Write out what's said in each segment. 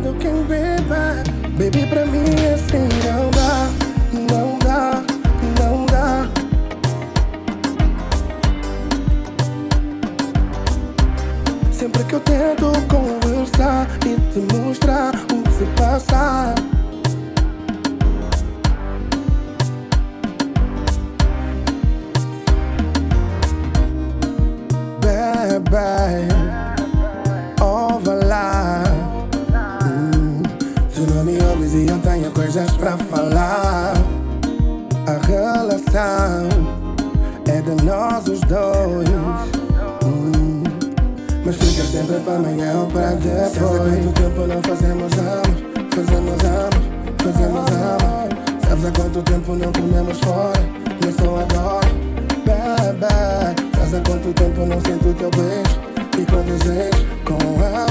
lado quem beba. Baby, pra mim assim não dá Não dá, não dá. Sempre que eu tento conversar E te mostrar o que se passa coisas pra falar. A relação é de nós os dois. Hum. Mas fica sempre pra amanhã ou pra depois. Há quanto tempo não fazemos amor? Fazemos amor, fazemos amor. Sabe há quanto tempo não comemos fora? Eu sou agora, bebê. Sabe há quanto tempo não sinto teu beijo? E conduzes com ela.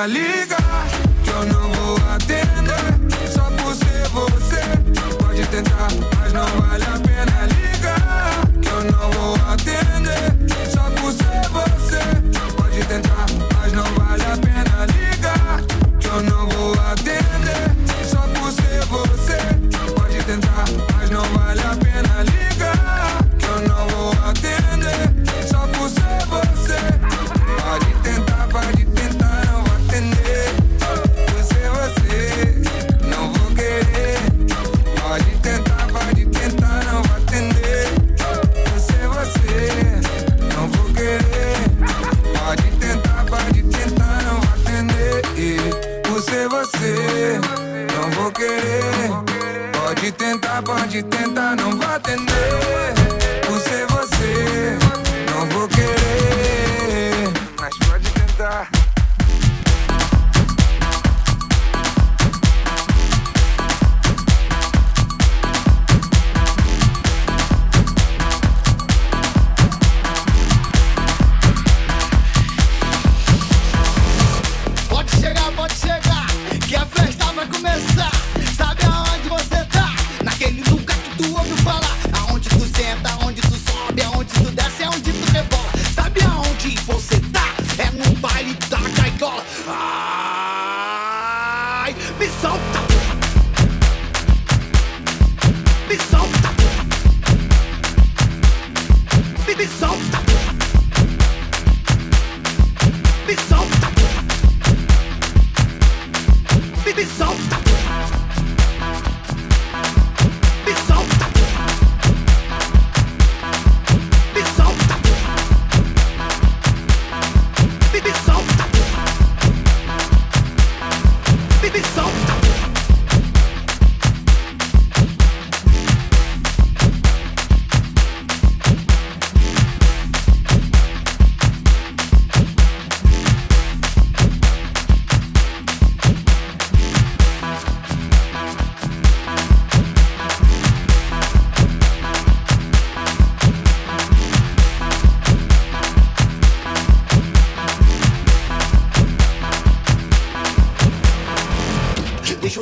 ali. querer. Pode tentar, pode tentar, não vá atender. Por ser você, não vou querer. Mas pode tentar.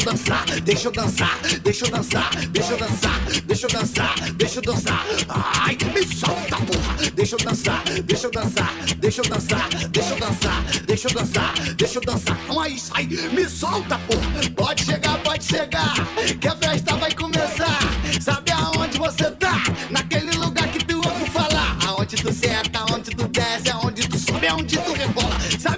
dançar, deixa eu dançar, deixa eu dançar, deixa eu dançar, deixa eu dançar, deixa eu dançar. Ai, me solta, porra. Deixa eu dançar, deixa eu dançar, deixa eu dançar, deixa eu dançar, deixa eu dançar, deixa eu dançar. Mas ai, me solta, porra. Pode chegar, pode chegar, que a festa vai começar. Sabe aonde você tá? Naquele lugar que tu ouve falar. Aonde tu senta, aonde tu desce, aonde tu sobe, aonde tu rebola. Sabe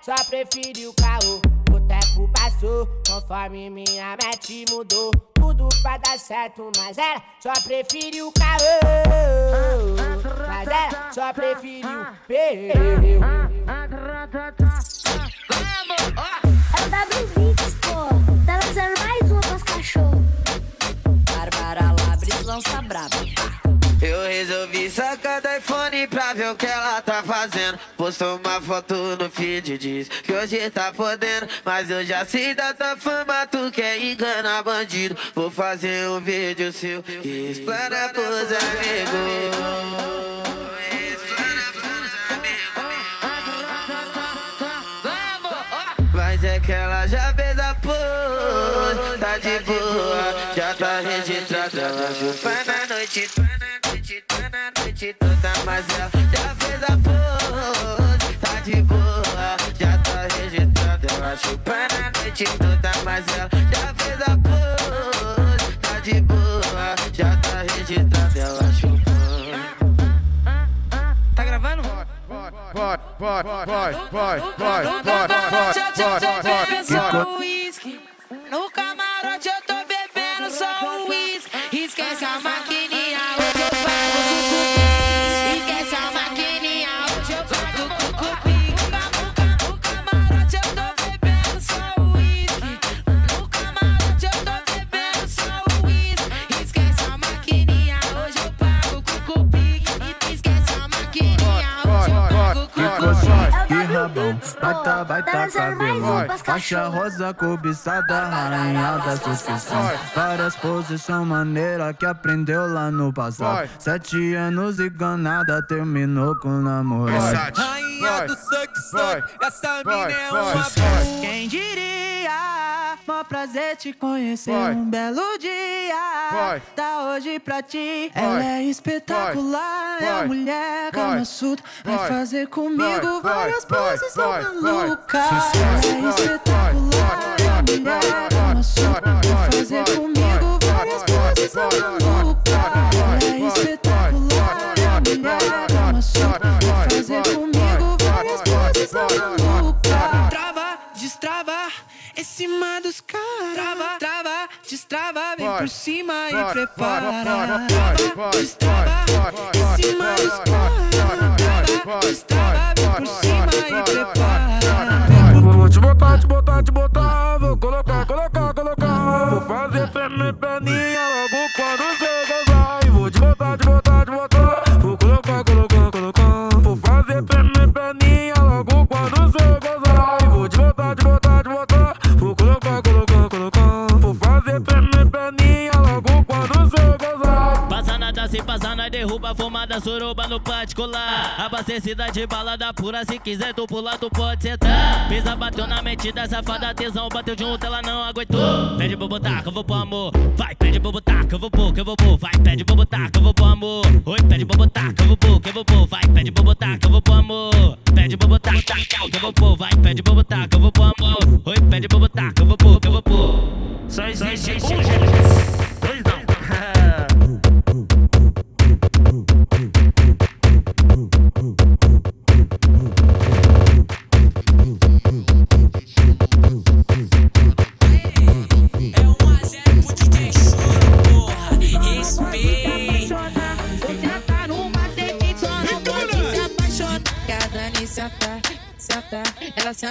só preferiu o caô. O tempo passou, conforme minha mente mudou. Tudo pra dar certo, mas ela só preferiu o caô. Mas ela só preferiu. É o W20, pô. Tá lançando mais uma pros cachorros. Bárbara Labres lança braba. Eu resolvi sacar do iPhone pra ver o que ela tá fazendo. Postou uma foto no feed, diz que hoje tá podendo. Mas eu já sei da tua fama, tu quer enganar bandido. Vou fazer um vídeo seu e explana pros amigos. Mas é que ela já fez a pose, tá de boa, já tá registrada. Chupa na noite, tá mas ela já fez a pose, tá de boa, já tá registrada. Ela chupa na noite toda, mas ela já fez a pose, tá de boa, já tá registrada. Ela chupa. Tá gravando? Vai, vai, vai, vai, vai, vai, vai, vai, Pensando uísque. No camarote eu tô bebendo só uísque. Esquece a maquininha, baita, baita cabelo. Faixa rosa cobiçada, rainha das sucessões Várias posições maneiras que aprendeu lá no passado. Sete anos e ganada, terminou com namoro Rainha do suck vai, essa mina é uma. Quem diria, mó prazer te conhecer. Vai. um belo dia. Vai. Tá hoje pra ti, Vai. ela é espetacular. É Vai. a mulher calma surda Vai fazer comigo várias poses tão Vai. Ela é espetacular. É a mulher calma surda Vai. fazer comigo várias poses tão malucas Ela é espetacular. É a mulher calma surda Vai. fazer comigo várias poses tão malucas Trava, destrava, cima dos caras. Trava, trava, destrava, vem por cima e prepara. Destrava, em cima dos caras. Destrava, vem por cima e prepara. Vou te botar, te botar, te botar. Vou colocar, colocar, colocar. Vou fazer perna perninha logo quando e passa na derruba, fumada, suruba no particular. Abastecida de balada pura, se quiser tu pular, tu pode sentar. Pisa, bateu na mente da safada, tesão, bateu junto, ela não aguentou. Pede pra botar, que eu vou pro amor. Vai, pede pra botar, que eu vou pôr, que eu vou pôr. Vai, pede pra botar, que eu vou pro amor. Oi, pede pra botar, que eu vou pôr, que eu vou pôr. Vai, pede pra botar, que eu vou pro amor. Pede pra botar, que eu vou pôr. Vai, pede pra botar, que eu vou pro amor. Oi, pede pra botar, que eu vou pôr, que eu vou pôr. Só existe um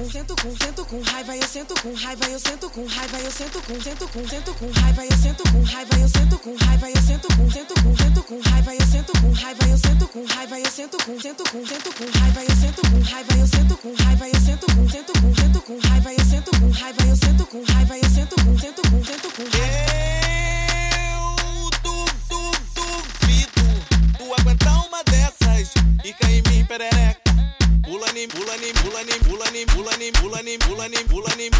com, sento com, sento com raiva, eu sento com raiva, eu sento com raiva, eu sento com, sento com, sento com raiva, eu sento com raiva, eu sento com raiva, eu sento com, sento com, sento com raiva, eu sento com raiva, eu sento com raiva, eu sento com, sento com, sento com raiva, eu sento com raiva, eu sento com raiva, on him, pull on him.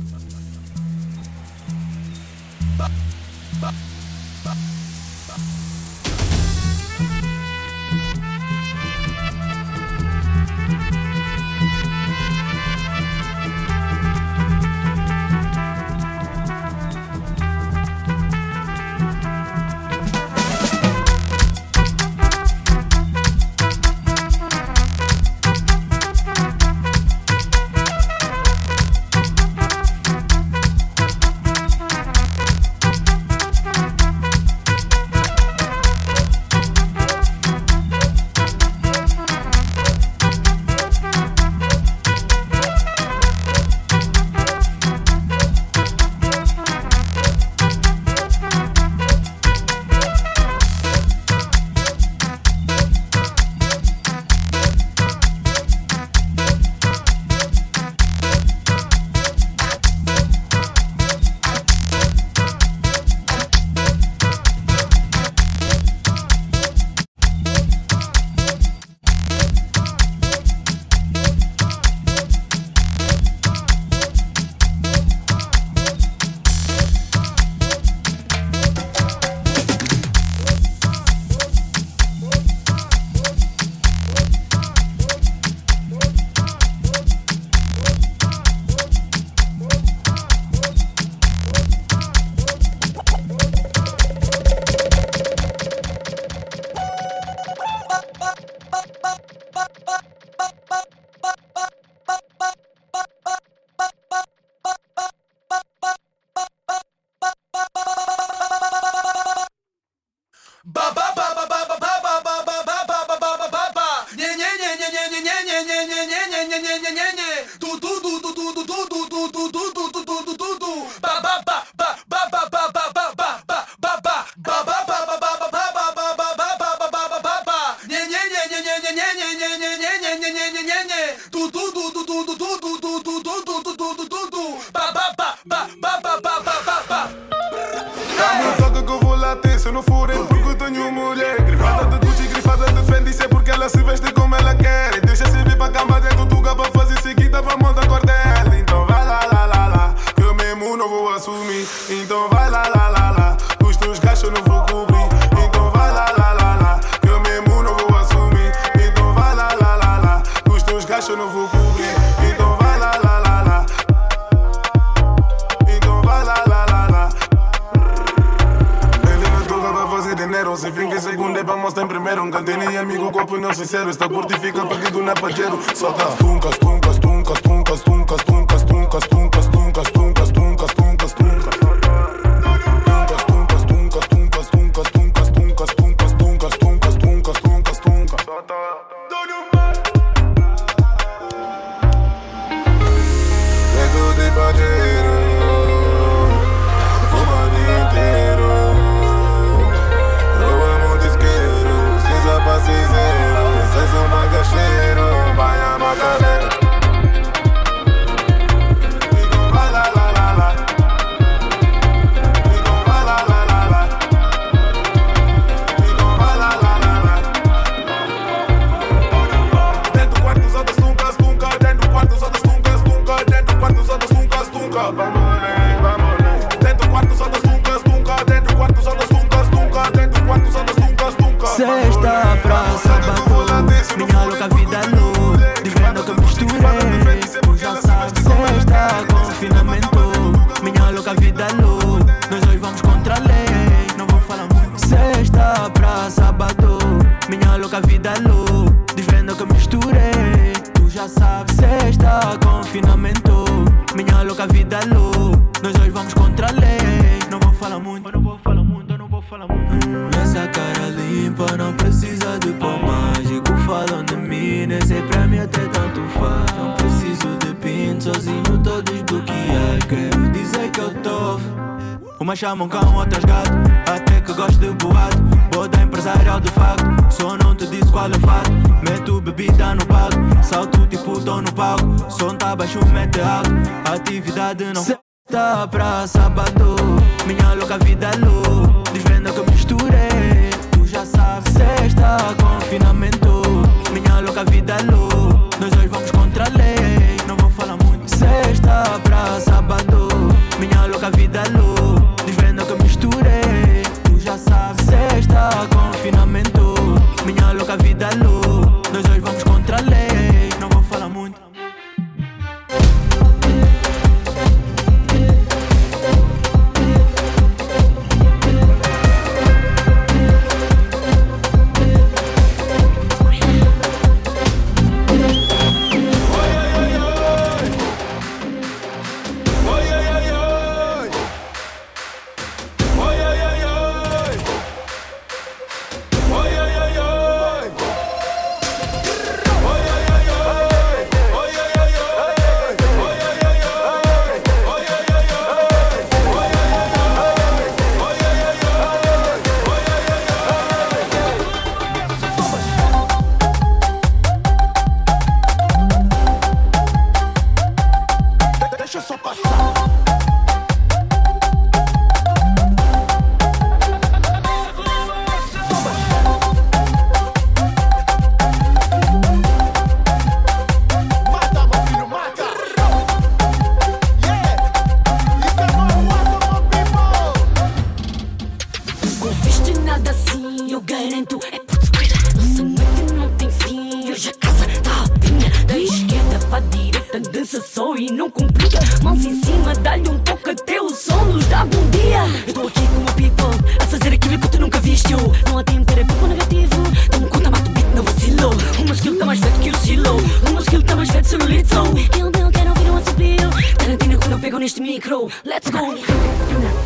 Não há tempo para pouco negativo. Tão conta mato o beat, não vacilou Uma skill tá mais velho que o silo. Uma skill tá mais velho, sou no litro Eu não quero ouvir um assobio. Tarantino quando eu pego neste micro. Let's go!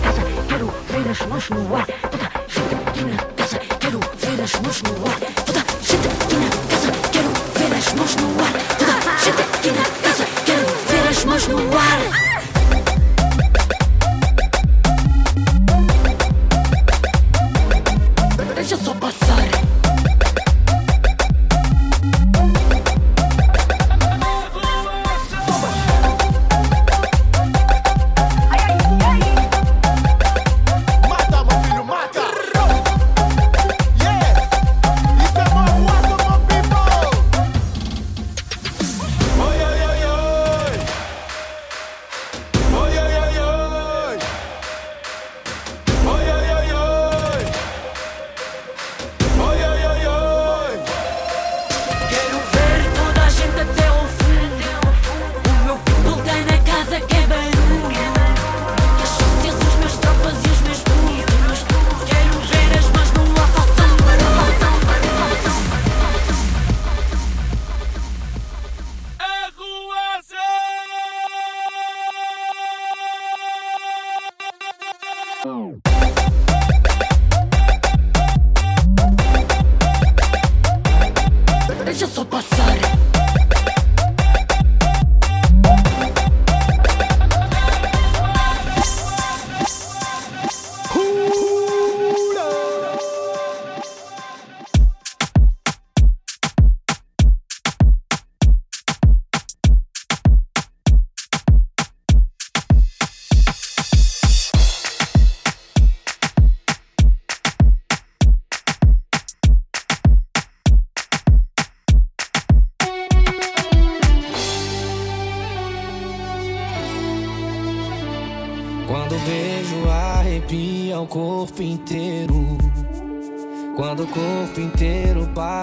Taça, quero ver as mãos no ar. Toda gente aqui na casa Quero ver as mãos no ar. Toda gente aqui na casa Quero ver as mãos no ar. Toda gente aqui na casa Quero ver as mãos no ar.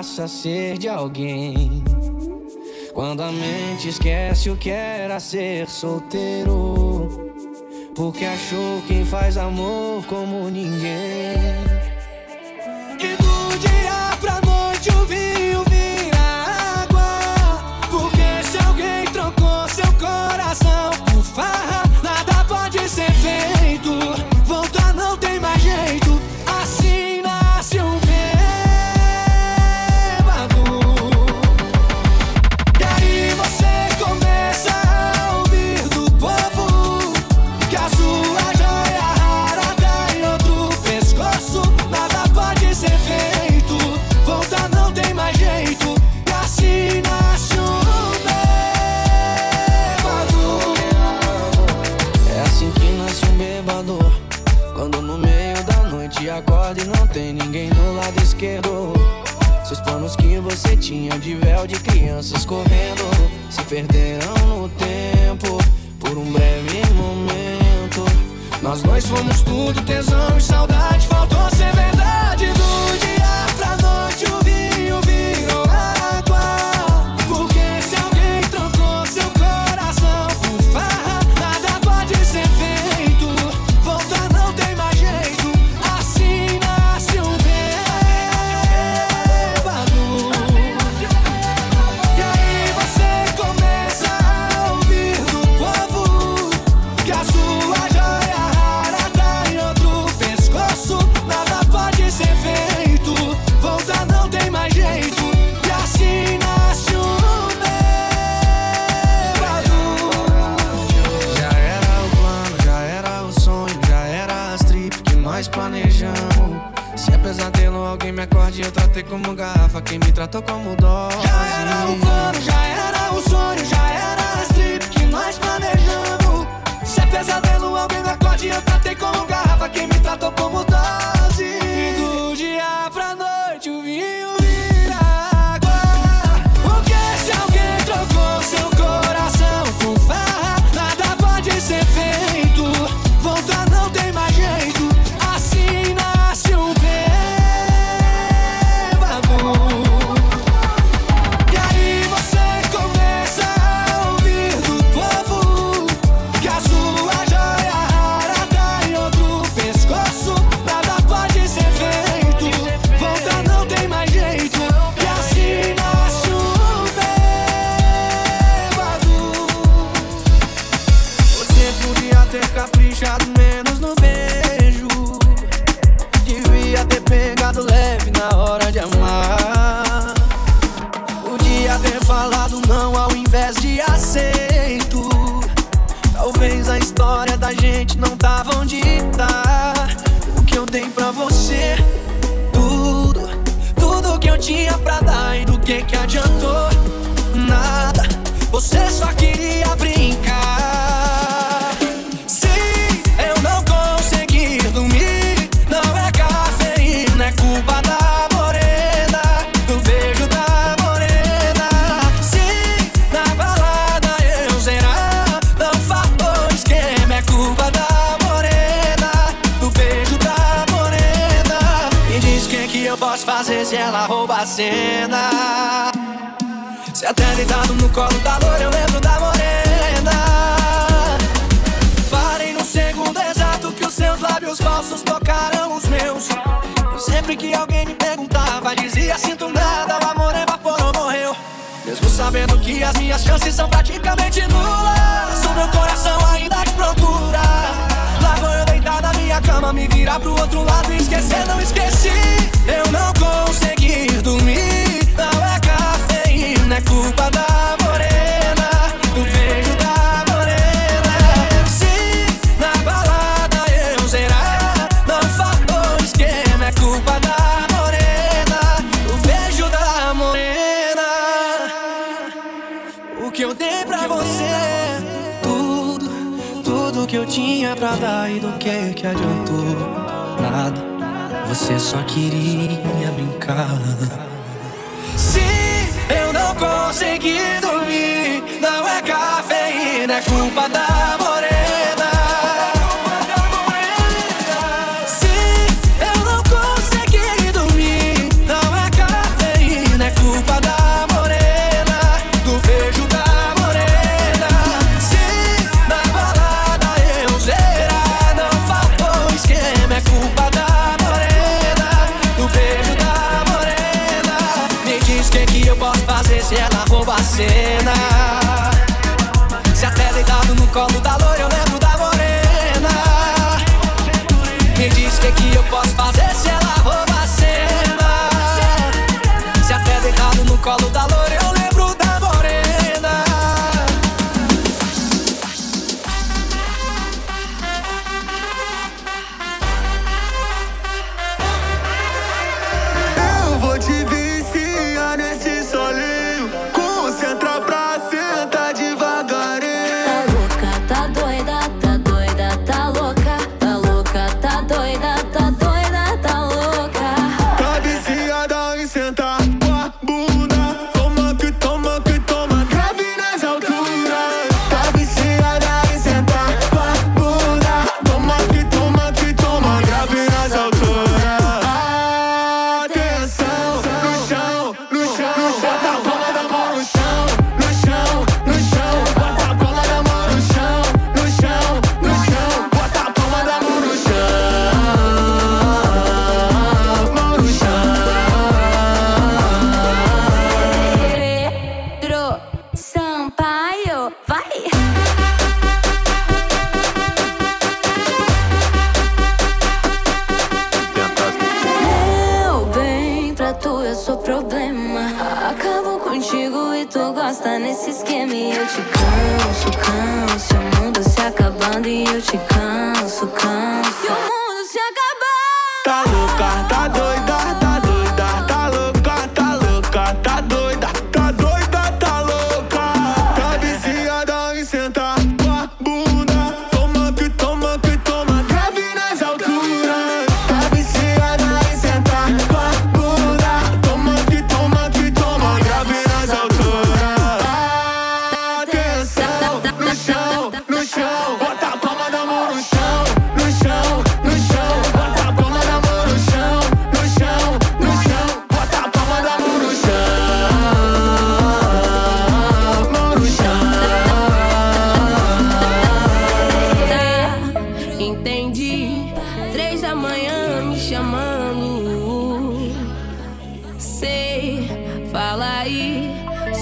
passa a ser de alguém. Quando a mente esquece o que era ser solteiro, porque achou quem faz amor como ninguém. E do dia pra noite eu vi. Setinha de véu de crianças correndo Se perderam no tempo Por um breve momento. Nós dois fomos tudo, tesão e saudade Faltou ser verdade do como garrafa, quem me tratou como dó. Já era o plano, já era o sonho, já era a strip que nós planejamos. Se é pesadelo, alguém me acorde, eu tratei como garrafa, quem me tratou como cena. Se até deitado no colo da loura, eu lembro da morena. Parem no segundo exato que os seus lábios falsos tocaram os meus. Sempre que alguém me perguntava, dizia: Sinto nada, o amor evaporou, morreu. Mesmo sabendo que as minhas chances são praticamente nulas, o meu coração ainda te procura. Lá vou eu deitar na minha cama, me virar pro outro lado e esquecer, não esqueci. Eu não consegui dormir. Não é cafeína, é culpa da morena. Do beijo da morena. Se na balada eu zerar, não faltou esquema, é culpa da morena. Do beijo da morena. O que eu dei pra você? Tudo, tudo que eu tinha pra dar e do que que adiantou? você só queria brincar. Se eu não consegui dormir, não é cafeína, é culpa sentar. Sei, fala aí,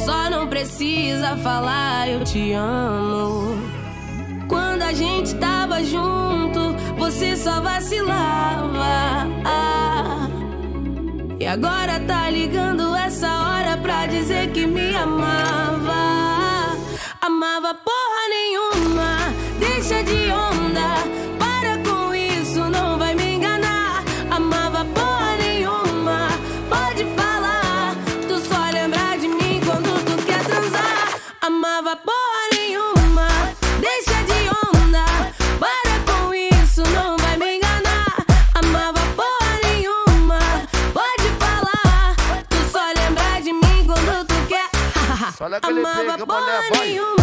só não precisa falar eu te amo. Quando a gente tava junto, você só vacilava. E agora tá ligando essa hora pra dizer que me amava. Amava amava porra nenhuma.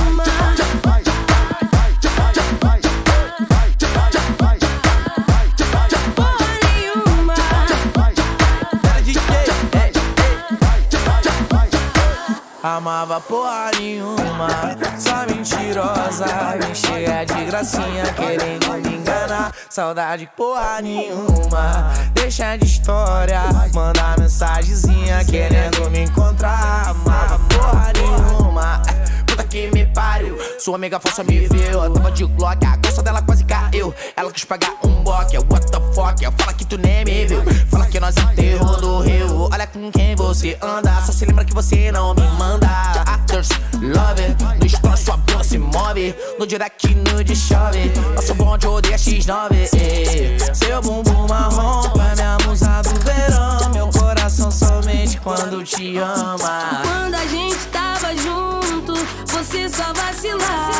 amava porra nenhuma. Só mentirosa me chega é de gracinha querendo me enganar. Saudade porra nenhuma. Deixa de história Manda mensagenzinha querendo me encontrar. Amava porra nenhuma. É, puta que me pariu. Sua amiga falsa me viu tava de glock, a calça dela quase caiu. Ela quis pagar um boque, é what the fuck? Fala que tu nem me viu. Fala que nós enterrou do rio. Olha com quem você anda Só se lembra que você não me manda. No direct no de chove Nosso bonde odeia X9. Seu bumbum marrom pra minha musa do verão. Meu coração somente quando te ama. Quando a gente tava junto Você só vacilava.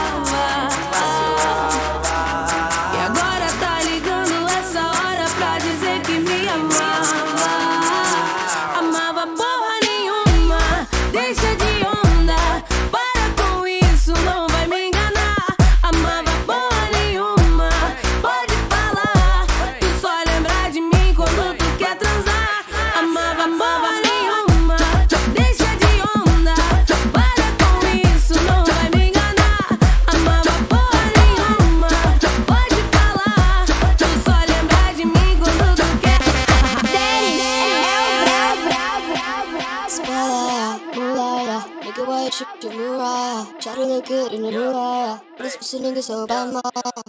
Nigga so bad, my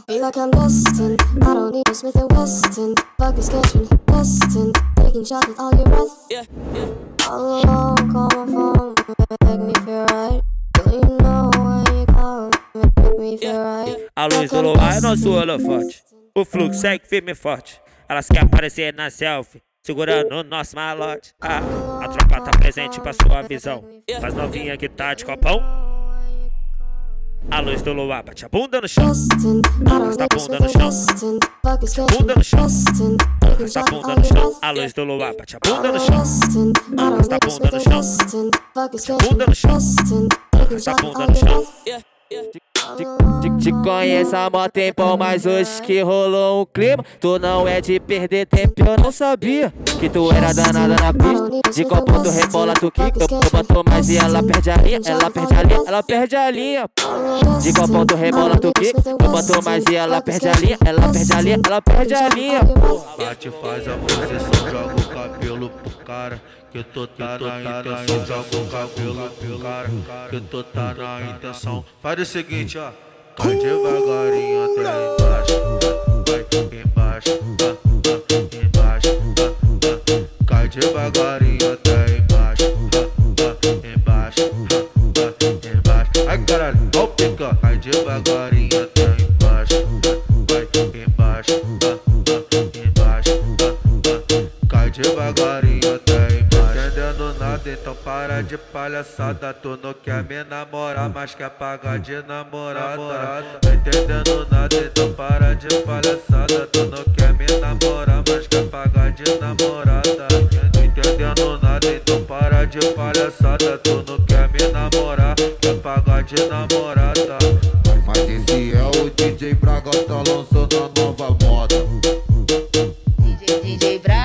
Feel like I'm destined. I don't need a Smith and Weston. Fuck this Weston. Taking shots with all your breath. Yeah, yeah. All alone, call my phone, make me feel right. Girl, you know when you call, make me feel right. A luz do luar é nosso elefante. O fluxo segue firme e forte. Elas querem aparecer na selfie. Segurando o nosso malote. Ah, a tropa tá presente pra sua visão. Faz novinha que tá de copão. A luz do luar bate a bunda no chão. A luz da bunda no chão. A bunda no chão. A luz da bunda no chão. A luz do luar bate a bunda no chão. A luz da bunda no chão. A bunda no chão. A luz da bunda no chão. Te, te, te conheço há mó tempão, mas hoje que rolou um clima Tu não é de perder tempo, eu não sabia Que tu era danada na pista. De qual ponto rebola tu quica Eu boto mais e ela perde a linha Ela perde a linha, ela perde a linha. De qual ponto rebola tu quica Eu boto mais e ela perde a linha Ela perde a linha, ela perde a linha. Bate, faz a posição, joga o cabelo pro cara que tô tá na intenção, joga o cabelo pro cara. Que tô tá na intenção. Faz o seguinte, ó. Cai devagarinho até embaixo Vai embaixo, embaixo Cai devagarinho até embaixo Embaixo, embaixo. Ai caralho, ó o pica. Cai devagarinho até embaixo Vai embaixo, embaixo Cai devagarinho para de palhaçada, tu não quer me namorar, mas quer pagar de namorada. Tá entendendo nada, então para de palhaçada, tu não quer me namorar, mas quer pagar de namorada. Não entendendo nada, então para de palhaçada, tu não quer me namorar, quer pagar de namorada. Mas esse é o DJ Braga, tá lançando a nova moda. DJ, DJ Braga.